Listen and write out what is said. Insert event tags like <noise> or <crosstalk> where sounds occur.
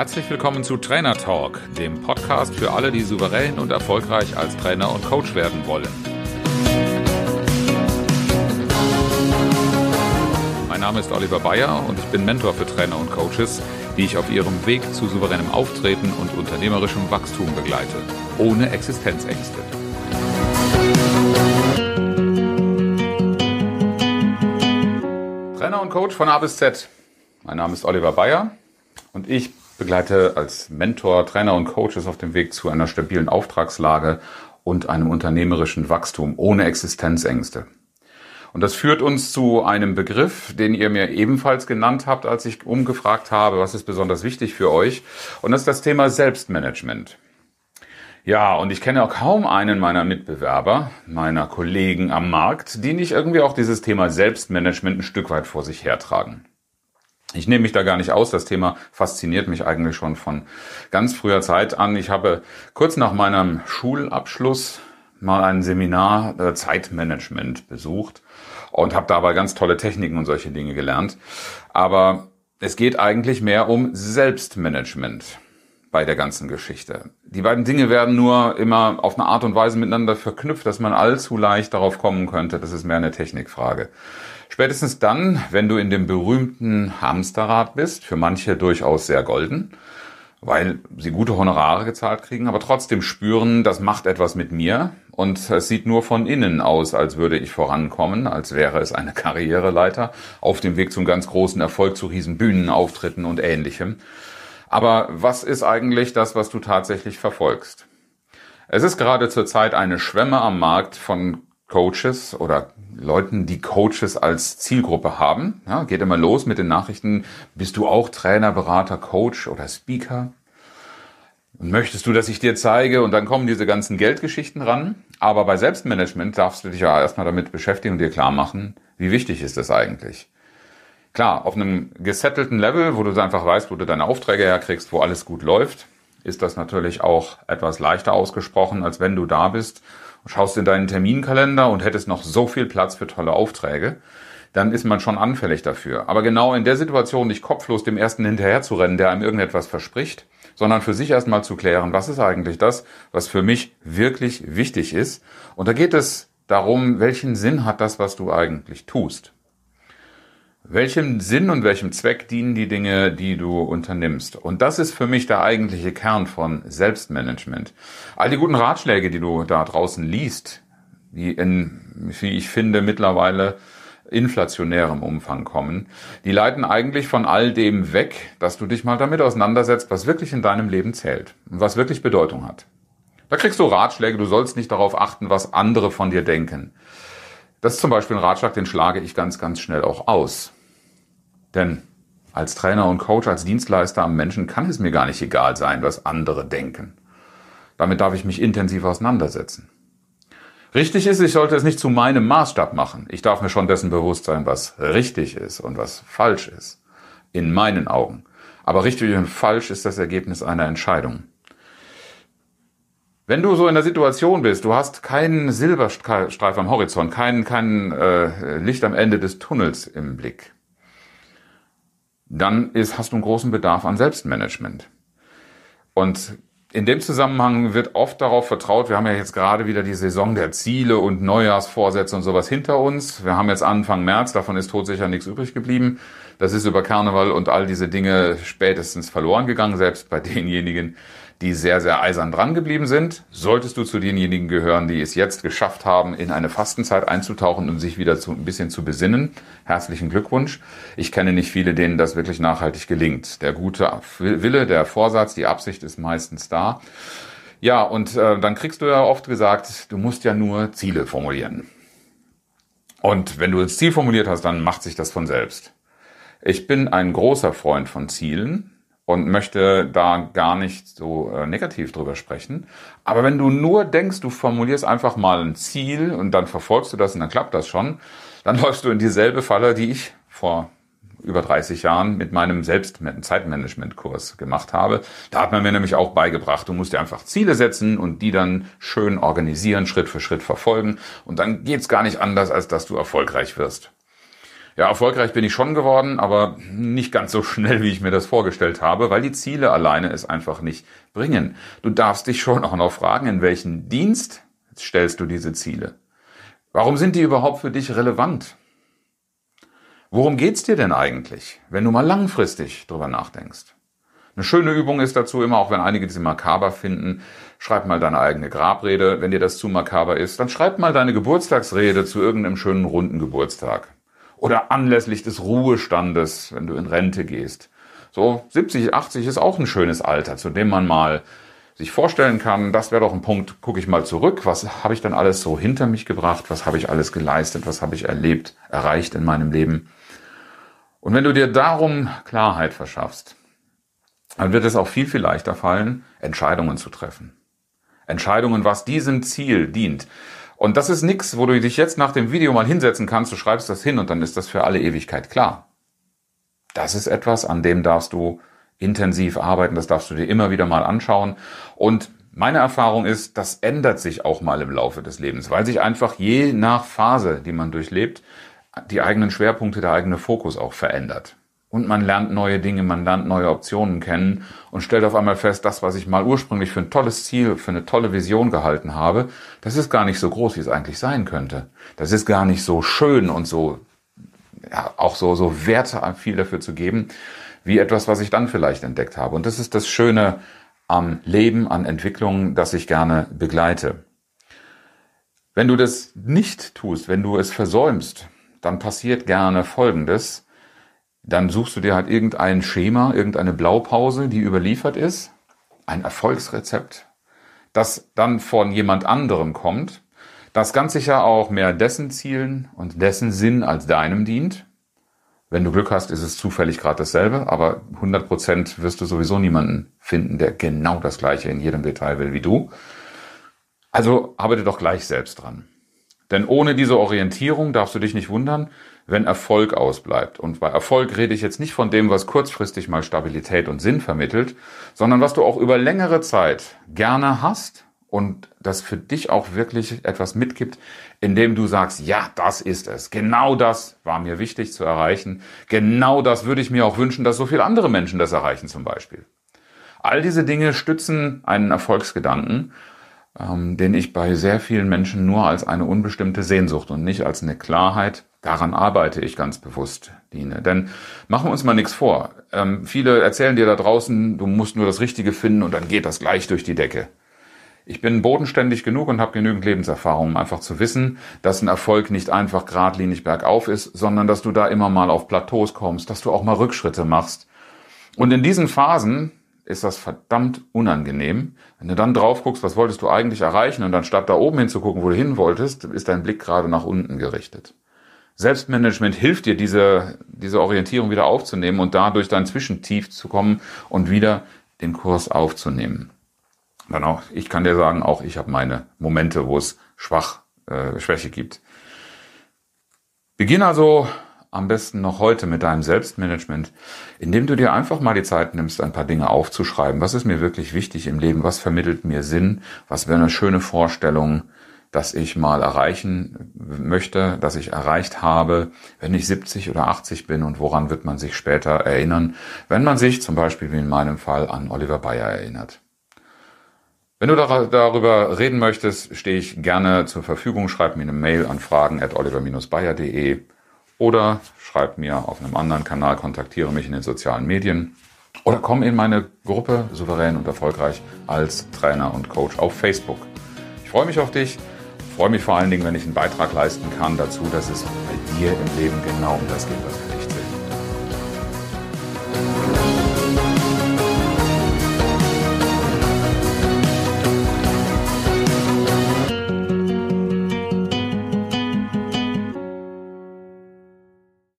Herzlich willkommen zu Trainer Talk, dem Podcast für alle, die souverän und erfolgreich als Trainer und Coach werden wollen. Mein Name ist Oliver Bayer und ich bin Mentor für Trainer und Coaches, die ich auf ihrem Weg zu souveränem Auftreten und unternehmerischem Wachstum begleite, ohne Existenzängste. Trainer und Coach von A bis Z. Mein Name ist Oliver Bayer und ich begleite als Mentor Trainer und Coaches auf dem Weg zu einer stabilen Auftragslage und einem unternehmerischen Wachstum ohne Existenzängste. Und das führt uns zu einem Begriff, den ihr mir ebenfalls genannt habt, als ich umgefragt habe, was ist besonders wichtig für euch. Und das ist das Thema Selbstmanagement. Ja, und ich kenne auch kaum einen meiner Mitbewerber, meiner Kollegen am Markt, die nicht irgendwie auch dieses Thema Selbstmanagement ein Stück weit vor sich hertragen. Ich nehme mich da gar nicht aus. Das Thema fasziniert mich eigentlich schon von ganz früher Zeit an. Ich habe kurz nach meinem Schulabschluss mal ein Seminar äh, Zeitmanagement besucht und habe dabei ganz tolle Techniken und solche Dinge gelernt. Aber es geht eigentlich mehr um Selbstmanagement bei der ganzen Geschichte. Die beiden Dinge werden nur immer auf eine Art und Weise miteinander verknüpft, dass man allzu leicht darauf kommen könnte, das ist mehr eine Technikfrage. Spätestens dann, wenn du in dem berühmten Hamsterrad bist, für manche durchaus sehr golden, weil sie gute Honorare gezahlt kriegen, aber trotzdem spüren, das macht etwas mit mir und es sieht nur von innen aus, als würde ich vorankommen, als wäre es eine <laughs> Karriereleiter auf dem Weg zum ganz großen Erfolg zu riesen Bühnenauftritten und ähnlichem. Aber was ist eigentlich das, was du tatsächlich verfolgst? Es ist gerade zurzeit eine Schwemme am Markt von Coaches oder Leuten, die Coaches als Zielgruppe haben. Ja, geht immer los mit den Nachrichten, bist du auch Trainer, Berater, Coach oder Speaker? Und möchtest du, dass ich dir zeige? Und dann kommen diese ganzen Geldgeschichten ran. Aber bei Selbstmanagement darfst du dich ja erstmal damit beschäftigen und dir klar machen, wie wichtig ist das eigentlich? Klar, auf einem gesettelten Level, wo du einfach weißt, wo du deine Aufträge herkriegst, wo alles gut läuft, ist das natürlich auch etwas leichter ausgesprochen, als wenn du da bist schaust in deinen Terminkalender und hättest noch so viel Platz für tolle Aufträge, dann ist man schon anfällig dafür. Aber genau in der Situation nicht kopflos dem ersten hinterher zu rennen, der einem irgendetwas verspricht, sondern für sich erstmal zu klären, was ist eigentlich das, was für mich wirklich wichtig ist. Und da geht es darum, welchen Sinn hat das, was du eigentlich tust. Welchem Sinn und welchem Zweck dienen die Dinge, die du unternimmst? Und das ist für mich der eigentliche Kern von Selbstmanagement. All die guten Ratschläge, die du da draußen liest, die in, wie ich finde, mittlerweile inflationärem Umfang kommen, die leiten eigentlich von all dem weg, dass du dich mal damit auseinandersetzt, was wirklich in deinem Leben zählt und was wirklich Bedeutung hat. Da kriegst du Ratschläge, du sollst nicht darauf achten, was andere von dir denken. Das ist zum Beispiel ein Ratschlag, den schlage ich ganz, ganz schnell auch aus. Denn als Trainer und Coach, als Dienstleister am Menschen kann es mir gar nicht egal sein, was andere denken. Damit darf ich mich intensiv auseinandersetzen. Richtig ist, ich sollte es nicht zu meinem Maßstab machen. Ich darf mir schon dessen bewusst sein, was richtig ist und was falsch ist. In meinen Augen. Aber richtig und falsch ist das Ergebnis einer Entscheidung. Wenn du so in der Situation bist, du hast keinen Silberstreif am Horizont, kein, kein äh, Licht am Ende des Tunnels im Blick, dann ist, hast du einen großen Bedarf an Selbstmanagement. Und in dem Zusammenhang wird oft darauf vertraut, wir haben ja jetzt gerade wieder die Saison der Ziele und Neujahrsvorsätze und sowas hinter uns. Wir haben jetzt Anfang März, davon ist todsicher nichts übrig geblieben. Das ist über Karneval und all diese Dinge spätestens verloren gegangen, selbst bei <laughs> denjenigen, die sehr, sehr eisern dran geblieben sind. Solltest du zu denjenigen gehören, die es jetzt geschafft haben, in eine Fastenzeit einzutauchen und sich wieder zu, ein bisschen zu besinnen, herzlichen Glückwunsch. Ich kenne nicht viele, denen das wirklich nachhaltig gelingt. Der gute Wille, der Vorsatz, die Absicht ist meistens da. Ja, und äh, dann kriegst du ja oft gesagt, du musst ja nur Ziele formulieren. Und wenn du das Ziel formuliert hast, dann macht sich das von selbst. Ich bin ein großer Freund von Zielen und möchte da gar nicht so äh, negativ drüber sprechen. Aber wenn du nur denkst, du formulierst einfach mal ein Ziel und dann verfolgst du das und dann klappt das schon, dann <laughs> läufst du in dieselbe Falle, die ich vor über 30 Jahren mit meinem Selbst Zeitmanagement-Kurs gemacht habe. Da hat man mir nämlich auch beigebracht, du musst dir einfach Ziele setzen und die dann schön organisieren, Schritt für Schritt verfolgen. Und dann geht's gar nicht anders, als dass du erfolgreich wirst. Ja, erfolgreich bin ich schon geworden, aber nicht ganz so schnell, wie ich mir das vorgestellt habe, weil die Ziele alleine es einfach nicht bringen. Du darfst dich schon auch noch fragen, in welchen Dienst stellst du diese Ziele? Warum sind die überhaupt für dich relevant? Worum geht's dir denn eigentlich, wenn du mal langfristig drüber nachdenkst? Eine schöne Übung ist dazu immer, auch wenn einige diese makaber finden, schreib mal deine eigene Grabrede. Wenn dir das zu makaber ist, dann schreib mal deine Geburtstagsrede zu irgendeinem schönen runden Geburtstag. Oder anlässlich des Ruhestandes, wenn du in Rente gehst. So 70, 80 ist auch ein schönes Alter, zu dem man mal sich vorstellen kann, das wäre doch ein Punkt, gucke ich mal zurück, was habe ich dann alles so hinter mich gebracht, was habe ich alles geleistet, was habe ich erlebt, erreicht in meinem Leben. Und wenn du dir darum Klarheit verschaffst, dann wird es auch viel, viel leichter fallen, Entscheidungen zu treffen. Entscheidungen, was diesem Ziel dient. Und das ist nichts, wo du dich jetzt nach dem Video mal hinsetzen kannst, du schreibst das hin und dann ist das für alle Ewigkeit klar. Das ist etwas, an dem darfst du intensiv arbeiten, das darfst du dir immer wieder mal anschauen. Und meine Erfahrung ist, das ändert sich auch mal im Laufe des Lebens, weil sich einfach je nach Phase, die man durchlebt, die eigenen Schwerpunkte, der eigene Fokus auch verändert. Und man lernt neue Dinge, man lernt neue Optionen kennen und stellt auf einmal fest, das, was ich mal ursprünglich für ein tolles Ziel, für eine tolle Vision gehalten habe, das ist gar nicht so groß, wie es eigentlich sein könnte. Das ist gar nicht so schön und so, ja, auch so, so Werte viel dafür zu geben, wie etwas, was ich dann vielleicht entdeckt habe. Und das ist das Schöne am Leben, an Entwicklungen, das ich gerne begleite. Wenn du das nicht tust, wenn du es versäumst, dann passiert gerne Folgendes dann suchst du dir halt irgendein Schema, irgendeine Blaupause, die überliefert ist, ein Erfolgsrezept, das dann von jemand anderem kommt, das ganz sicher auch mehr dessen Zielen und dessen Sinn als deinem dient. Wenn du Glück hast, ist es zufällig gerade dasselbe, aber 100% wirst du sowieso niemanden finden, der genau das gleiche in jedem Detail will wie du. Also arbeite doch gleich selbst dran. Denn ohne diese Orientierung darfst du dich nicht wundern, wenn Erfolg ausbleibt. Und bei Erfolg rede ich jetzt nicht von dem, was kurzfristig mal Stabilität und Sinn vermittelt, sondern was du auch über längere Zeit gerne hast und das für dich auch wirklich etwas mitgibt, indem du sagst, ja, das ist es. Genau das war mir wichtig zu erreichen. Genau das würde ich mir auch wünschen, dass so viele andere Menschen das erreichen zum Beispiel. All diese Dinge stützen einen Erfolgsgedanken ähm, den ich bei sehr vielen Menschen nur als eine unbestimmte Sehnsucht und nicht als eine Klarheit, daran arbeite ich ganz bewusst, diene. Denn machen wir uns mal nichts vor. Ähm, viele erzählen dir da draußen, du musst nur das Richtige finden und dann geht das gleich durch die Decke. Ich bin bodenständig genug und habe genügend Lebenserfahrung, um einfach zu wissen, dass ein Erfolg nicht einfach geradlinig bergauf ist, sondern dass du da immer mal auf Plateaus kommst, dass du auch mal Rückschritte machst. Und in diesen Phasen ist das verdammt unangenehm. Wenn du dann drauf guckst, was wolltest du eigentlich erreichen und dann statt da oben hinzugucken, wo du hin wolltest, ist dein Blick gerade nach unten gerichtet. Selbstmanagement hilft dir, diese, diese Orientierung wieder aufzunehmen und dadurch dein Zwischentief zu kommen und wieder den Kurs aufzunehmen. Dann auch, ich kann dir sagen, auch ich habe meine Momente, wo es schwach, äh, Schwäche gibt. Beginn also am besten noch heute mit deinem Selbstmanagement, indem du dir einfach mal die Zeit nimmst, ein paar Dinge aufzuschreiben. Was ist mir wirklich wichtig im Leben? Was vermittelt mir Sinn? Was wäre eine schöne Vorstellung, dass ich mal erreichen möchte, dass ich erreicht habe, wenn ich 70 oder 80 bin und woran wird man sich später erinnern, wenn man sich zum Beispiel wie in meinem Fall an Oliver Bayer erinnert. Wenn du darüber reden möchtest, stehe ich gerne zur Verfügung. Schreib mir eine Mail an fragen at oliver-bayer.de oder schreib mir auf einem anderen Kanal, kontaktiere mich in den sozialen Medien oder komm in meine Gruppe Souverän und Erfolgreich als Trainer und Coach auf Facebook. Ich freue mich auf dich, freue mich vor allen Dingen, wenn ich einen Beitrag leisten kann dazu, dass es bei dir im Leben genau um das geht, was für dich